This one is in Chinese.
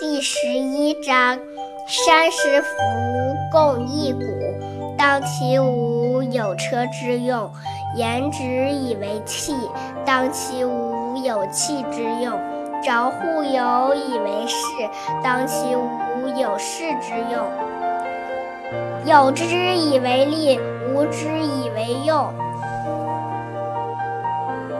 第十一章：三十浮共一谷，当其无有车之用，言之以为器；当其无有器之用，着户有以为室；当其无有室之用，有之以为利，无之以为用。